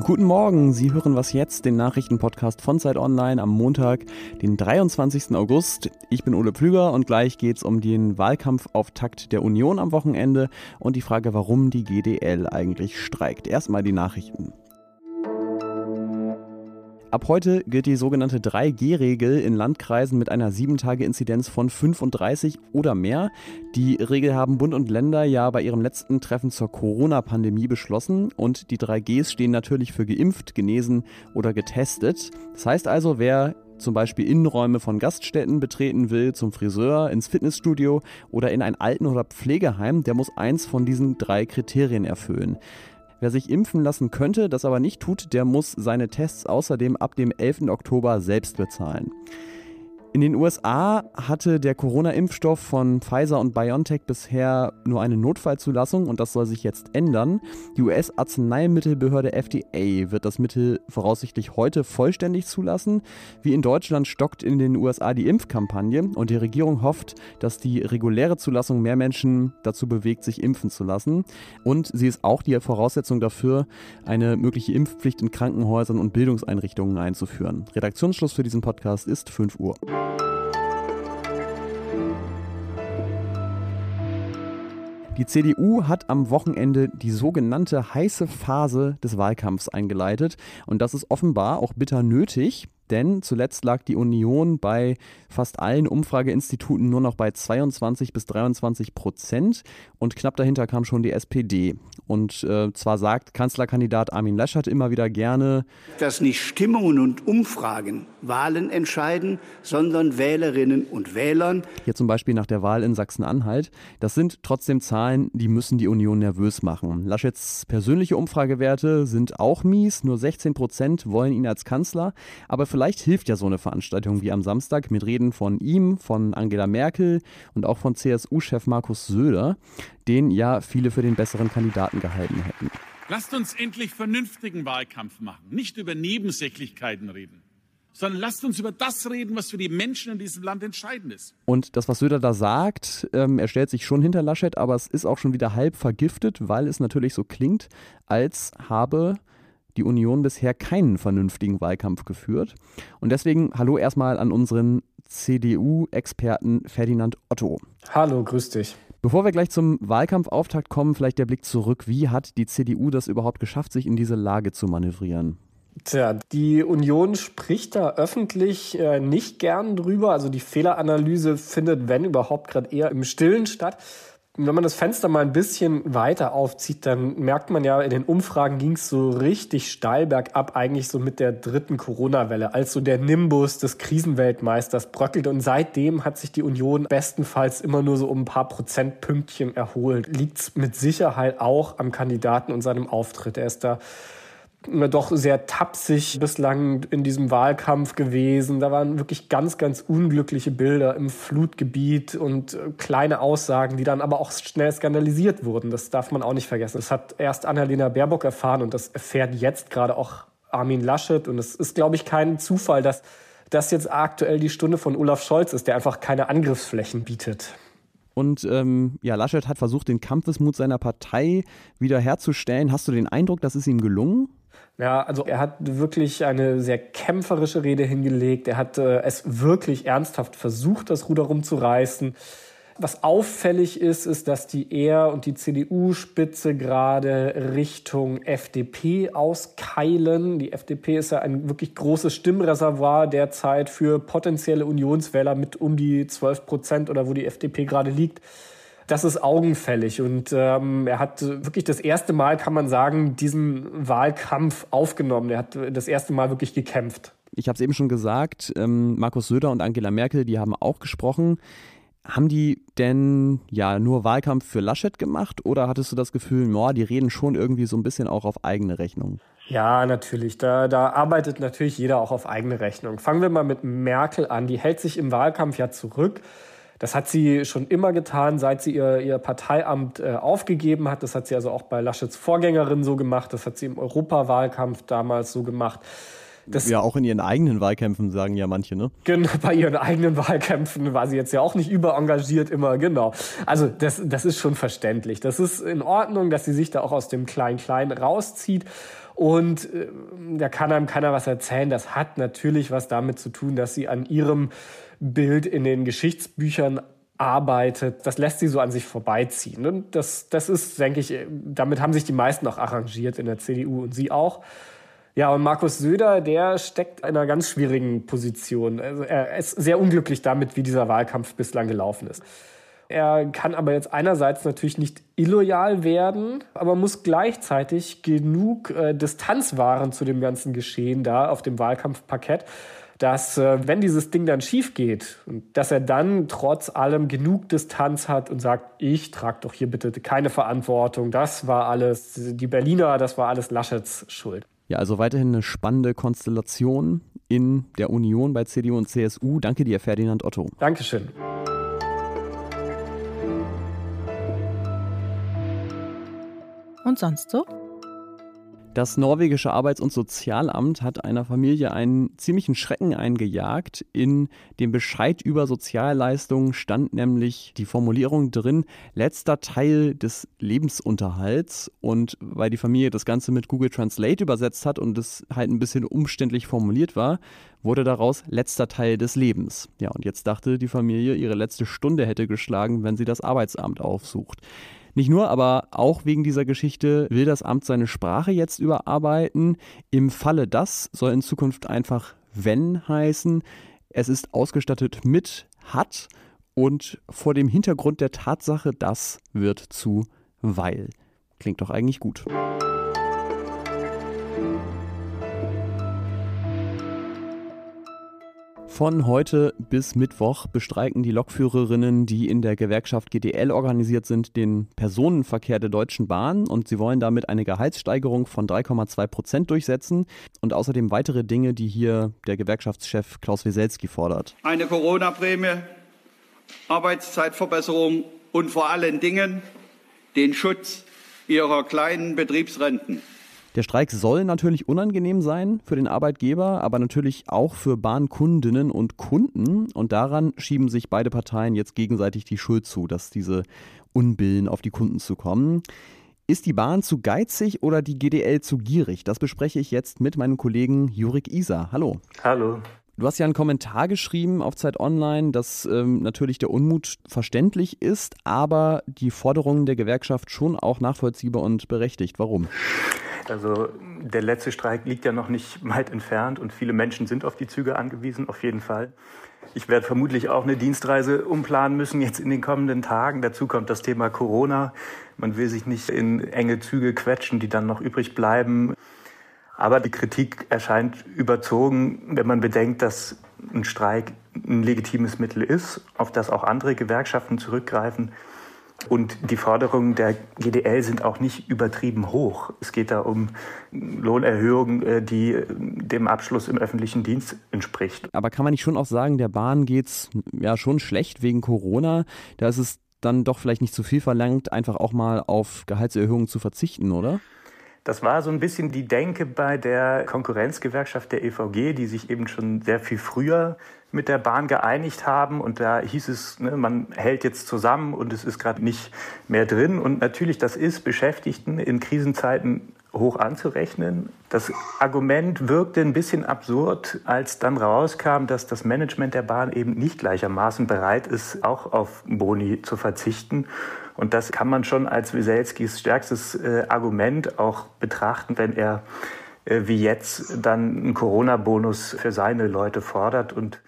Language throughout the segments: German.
Guten Morgen, Sie hören was jetzt, den Nachrichtenpodcast von Zeit Online am Montag, den 23. August. Ich bin Ole Pflüger und gleich geht es um den Wahlkampfauftakt der Union am Wochenende und die Frage, warum die GDL eigentlich streikt. Erstmal die Nachrichten. Ab heute gilt die sogenannte 3G-Regel in Landkreisen mit einer 7-Tage-Inzidenz von 35 oder mehr. Die Regel haben Bund und Länder ja bei ihrem letzten Treffen zur Corona-Pandemie beschlossen und die 3Gs stehen natürlich für geimpft, genesen oder getestet. Das heißt also, wer zum Beispiel Innenräume von Gaststätten betreten will, zum Friseur, ins Fitnessstudio oder in ein Alten- oder Pflegeheim, der muss eins von diesen drei Kriterien erfüllen. Wer sich impfen lassen könnte, das aber nicht tut, der muss seine Tests außerdem ab dem 11. Oktober selbst bezahlen. In den USA hatte der Corona-Impfstoff von Pfizer und BioNTech bisher nur eine Notfallzulassung und das soll sich jetzt ändern. Die US-Arzneimittelbehörde FDA wird das Mittel voraussichtlich heute vollständig zulassen. Wie in Deutschland stockt in den USA die Impfkampagne und die Regierung hofft, dass die reguläre Zulassung mehr Menschen dazu bewegt, sich impfen zu lassen. Und sie ist auch die Voraussetzung dafür, eine mögliche Impfpflicht in Krankenhäusern und Bildungseinrichtungen einzuführen. Redaktionsschluss für diesen Podcast ist 5 Uhr. Die CDU hat am Wochenende die sogenannte heiße Phase des Wahlkampfs eingeleitet. Und das ist offenbar auch bitter nötig, denn zuletzt lag die Union bei fast allen Umfrageinstituten nur noch bei 22 bis 23 Prozent und knapp dahinter kam schon die SPD. Und äh, zwar sagt Kanzlerkandidat Armin Laschet immer wieder gerne, dass nicht Stimmungen und Umfragen Wahlen entscheiden, sondern Wählerinnen und Wählern. Hier zum Beispiel nach der Wahl in Sachsen-Anhalt. Das sind trotzdem Zahlen, die müssen die Union nervös machen. Laschets persönliche Umfragewerte sind auch mies. Nur 16 Prozent wollen ihn als Kanzler. Aber vielleicht hilft ja so eine Veranstaltung wie am Samstag mit Reden von ihm, von Angela Merkel und auch von CSU-Chef Markus Söder, den ja viele für den besseren Kandidaten gehalten hätten. Lasst uns endlich vernünftigen Wahlkampf machen, nicht über Nebensächlichkeiten reden sondern lasst uns über das reden, was für die Menschen in diesem Land entscheidend ist. Und das, was Söder da sagt, ähm, er stellt sich schon hinter Laschet, aber es ist auch schon wieder halb vergiftet, weil es natürlich so klingt, als habe die Union bisher keinen vernünftigen Wahlkampf geführt. Und deswegen hallo erstmal an unseren CDU-Experten Ferdinand Otto. Hallo, grüß dich. Bevor wir gleich zum Wahlkampfauftakt kommen, vielleicht der Blick zurück. Wie hat die CDU das überhaupt geschafft, sich in diese Lage zu manövrieren? Tja, die Union spricht da öffentlich äh, nicht gern drüber. Also die Fehleranalyse findet, wenn überhaupt, gerade eher im Stillen statt wenn man das Fenster mal ein bisschen weiter aufzieht, dann merkt man ja, in den Umfragen ging es so richtig steil bergab, eigentlich so mit der dritten Corona-Welle, als so der Nimbus des Krisenweltmeisters bröckelt. Und seitdem hat sich die Union bestenfalls immer nur so um ein paar Prozentpünktchen erholt. Liegt mit Sicherheit auch am Kandidaten und seinem Auftritt. Er ist da doch sehr tapsig bislang in diesem Wahlkampf gewesen. Da waren wirklich ganz, ganz unglückliche Bilder im Flutgebiet und äh, kleine Aussagen, die dann aber auch schnell skandalisiert wurden. Das darf man auch nicht vergessen. Das hat erst Annalena Baerbock erfahren und das erfährt jetzt gerade auch Armin Laschet. Und es ist, glaube ich, kein Zufall, dass das jetzt aktuell die Stunde von Olaf Scholz ist, der einfach keine Angriffsflächen bietet. Und ähm, ja, Laschet hat versucht, den Kampfesmut seiner Partei wiederherzustellen. Hast du den Eindruck, das ist ihm gelungen? Ja, also er hat wirklich eine sehr kämpferische Rede hingelegt. Er hat äh, es wirklich ernsthaft versucht, das Ruder rumzureißen. Was auffällig ist, ist, dass die Er- und die CDU-Spitze gerade Richtung FDP auskeilen. Die FDP ist ja ein wirklich großes Stimmreservoir derzeit für potenzielle Unionswähler mit um die 12 Prozent oder wo die FDP gerade liegt. Das ist augenfällig und ähm, er hat wirklich das erste Mal, kann man sagen, diesen Wahlkampf aufgenommen. Er hat das erste Mal wirklich gekämpft. Ich habe es eben schon gesagt, ähm, Markus Söder und Angela Merkel, die haben auch gesprochen. Haben die denn ja nur Wahlkampf für Laschet gemacht oder hattest du das Gefühl, no, die reden schon irgendwie so ein bisschen auch auf eigene Rechnung? Ja, natürlich. Da, da arbeitet natürlich jeder auch auf eigene Rechnung. Fangen wir mal mit Merkel an. Die hält sich im Wahlkampf ja zurück. Das hat sie schon immer getan, seit sie ihr, ihr Parteiamt äh, aufgegeben hat. Das hat sie also auch bei Laschets Vorgängerin so gemacht. Das hat sie im Europawahlkampf damals so gemacht. Das ja, auch in ihren eigenen Wahlkämpfen sagen ja manche, ne? Genau, bei ihren eigenen Wahlkämpfen war sie jetzt ja auch nicht überengagiert immer, genau. Also das, das ist schon verständlich. Das ist in Ordnung, dass sie sich da auch aus dem Klein-Klein rauszieht. Und äh, da kann einem keiner was erzählen. Das hat natürlich was damit zu tun, dass sie an ihrem Bild in den Geschichtsbüchern arbeitet, das lässt sie so an sich vorbeiziehen. Und das, das ist, denke ich, damit haben sich die meisten auch arrangiert in der CDU und sie auch. Ja, und Markus Söder, der steckt in einer ganz schwierigen Position. Also er ist sehr unglücklich damit, wie dieser Wahlkampf bislang gelaufen ist. Er kann aber jetzt einerseits natürlich nicht illoyal werden, aber muss gleichzeitig genug äh, Distanz wahren zu dem ganzen Geschehen da auf dem Wahlkampfparkett, dass äh, wenn dieses Ding dann schief geht und dass er dann trotz allem genug Distanz hat und sagt, ich trage doch hier bitte keine Verantwortung, das war alles die Berliner, das war alles Laschets Schuld. Ja, also weiterhin eine spannende Konstellation in der Union bei CDU und CSU. Danke dir, Ferdinand Otto. Dankeschön. Und sonst so? Das norwegische Arbeits- und Sozialamt hat einer Familie einen ziemlichen Schrecken eingejagt. In dem Bescheid über Sozialleistungen stand nämlich die Formulierung drin, letzter Teil des Lebensunterhalts. Und weil die Familie das Ganze mit Google Translate übersetzt hat und es halt ein bisschen umständlich formuliert war, wurde daraus letzter Teil des Lebens. Ja, und jetzt dachte die Familie, ihre letzte Stunde hätte geschlagen, wenn sie das Arbeitsamt aufsucht. Nicht nur, aber auch wegen dieser Geschichte will das Amt seine Sprache jetzt überarbeiten. Im Falle das soll in Zukunft einfach wenn heißen. Es ist ausgestattet mit hat und vor dem Hintergrund der Tatsache, das wird zu weil. Klingt doch eigentlich gut. Von heute bis Mittwoch bestreiken die Lokführerinnen, die in der Gewerkschaft GDL organisiert sind, den Personenverkehr der Deutschen Bahn und sie wollen damit eine Gehaltssteigerung von 3,2 Prozent durchsetzen und außerdem weitere Dinge, die hier der Gewerkschaftschef Klaus Weselski fordert. Eine Corona-Prämie, Arbeitszeitverbesserung und vor allen Dingen den Schutz ihrer kleinen Betriebsrenten. Der Streik soll natürlich unangenehm sein für den Arbeitgeber, aber natürlich auch für Bahnkundinnen und Kunden. Und daran schieben sich beide Parteien jetzt gegenseitig die Schuld zu, dass diese Unbillen auf die Kunden zukommen. Ist die Bahn zu geizig oder die GDL zu gierig? Das bespreche ich jetzt mit meinem Kollegen Jurik Isa. Hallo. Hallo. Du hast ja einen Kommentar geschrieben auf Zeit Online, dass ähm, natürlich der Unmut verständlich ist, aber die Forderungen der Gewerkschaft schon auch nachvollziehbar und berechtigt. Warum? Also der letzte Streik liegt ja noch nicht weit entfernt und viele Menschen sind auf die Züge angewiesen, auf jeden Fall. Ich werde vermutlich auch eine Dienstreise umplanen müssen jetzt in den kommenden Tagen. Dazu kommt das Thema Corona. Man will sich nicht in enge Züge quetschen, die dann noch übrig bleiben. Aber die Kritik erscheint überzogen, wenn man bedenkt, dass ein Streik ein legitimes Mittel ist, auf das auch andere Gewerkschaften zurückgreifen. Und die Forderungen der GDL sind auch nicht übertrieben hoch. Es geht da um Lohnerhöhungen, äh, die dem Abschluss im öffentlichen Dienst entspricht. Aber kann man nicht schon auch sagen, der Bahn geht es ja schon schlecht wegen Corona? Da ist es dann doch vielleicht nicht zu viel verlangt, einfach auch mal auf Gehaltserhöhungen zu verzichten, oder? Das war so ein bisschen die Denke bei der Konkurrenzgewerkschaft der EVG, die sich eben schon sehr viel früher mit der Bahn geeinigt haben. Und da hieß es, ne, man hält jetzt zusammen und es ist gerade nicht mehr drin. Und natürlich, das ist Beschäftigten in Krisenzeiten hoch anzurechnen. Das Argument wirkte ein bisschen absurd, als dann rauskam, dass das Management der Bahn eben nicht gleichermaßen bereit ist, auch auf Boni zu verzichten. Und das kann man schon als Wieselskis stärkstes äh, Argument auch betrachten, wenn er äh, wie jetzt dann einen Corona-Bonus für seine Leute fordert. Und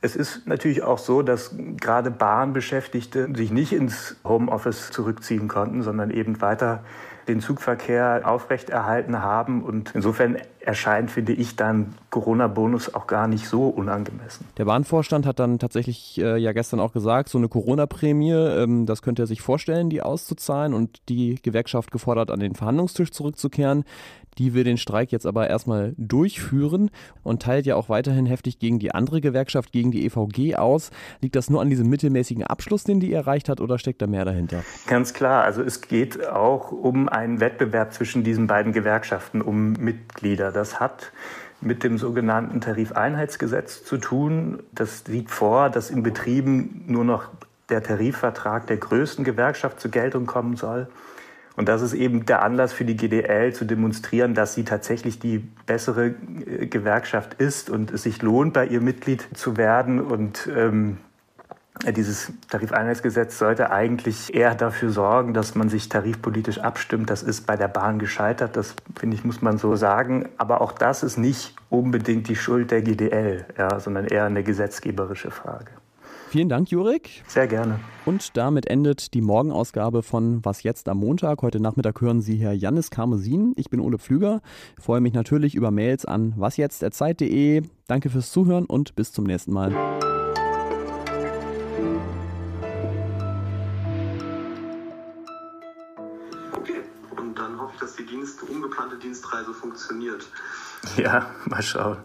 es ist natürlich auch so, dass gerade Bahnbeschäftigte sich nicht ins Homeoffice zurückziehen konnten, sondern eben weiter den Zugverkehr aufrechterhalten haben. Und insofern erscheint, finde ich, dann Corona-Bonus auch gar nicht so unangemessen. Der Bahnvorstand hat dann tatsächlich äh, ja gestern auch gesagt, so eine Corona-Prämie, ähm, das könnte er sich vorstellen, die auszuzahlen und die Gewerkschaft gefordert, an den Verhandlungstisch zurückzukehren. Die will den Streik jetzt aber erstmal durchführen und teilt ja auch weiterhin heftig gegen die andere Gewerkschaft, gegen die EVG aus. Liegt das nur an diesem mittelmäßigen Abschluss, den die erreicht hat, oder steckt da mehr dahinter? Ganz klar. Also es geht auch um einen Wettbewerb zwischen diesen beiden Gewerkschaften, um Mitglieder. Das hat mit dem sogenannten Tarifeinheitsgesetz zu tun. Das sieht vor, dass in Betrieben nur noch der Tarifvertrag der größten Gewerkschaft zur Geltung kommen soll. Und das ist eben der Anlass für die GDL zu demonstrieren, dass sie tatsächlich die bessere äh, Gewerkschaft ist und es sich lohnt, bei ihr Mitglied zu werden. Und ähm, dieses Tarifeinheitsgesetz sollte eigentlich eher dafür sorgen, dass man sich tarifpolitisch abstimmt. Das ist bei der Bahn gescheitert, das finde ich, muss man so sagen. Aber auch das ist nicht unbedingt die Schuld der GDL, ja, sondern eher eine gesetzgeberische Frage. Vielen Dank, Jurik. Sehr gerne. Und damit endet die Morgenausgabe von Was jetzt am Montag. Heute Nachmittag hören Sie Herr Jannis Karmesin. Ich bin Ole Pflüger. Ich freue mich natürlich über Mails an wasjetzt.zeit.de. Danke fürs Zuhören und bis zum nächsten Mal. Funktioniert. Ja, mal schauen.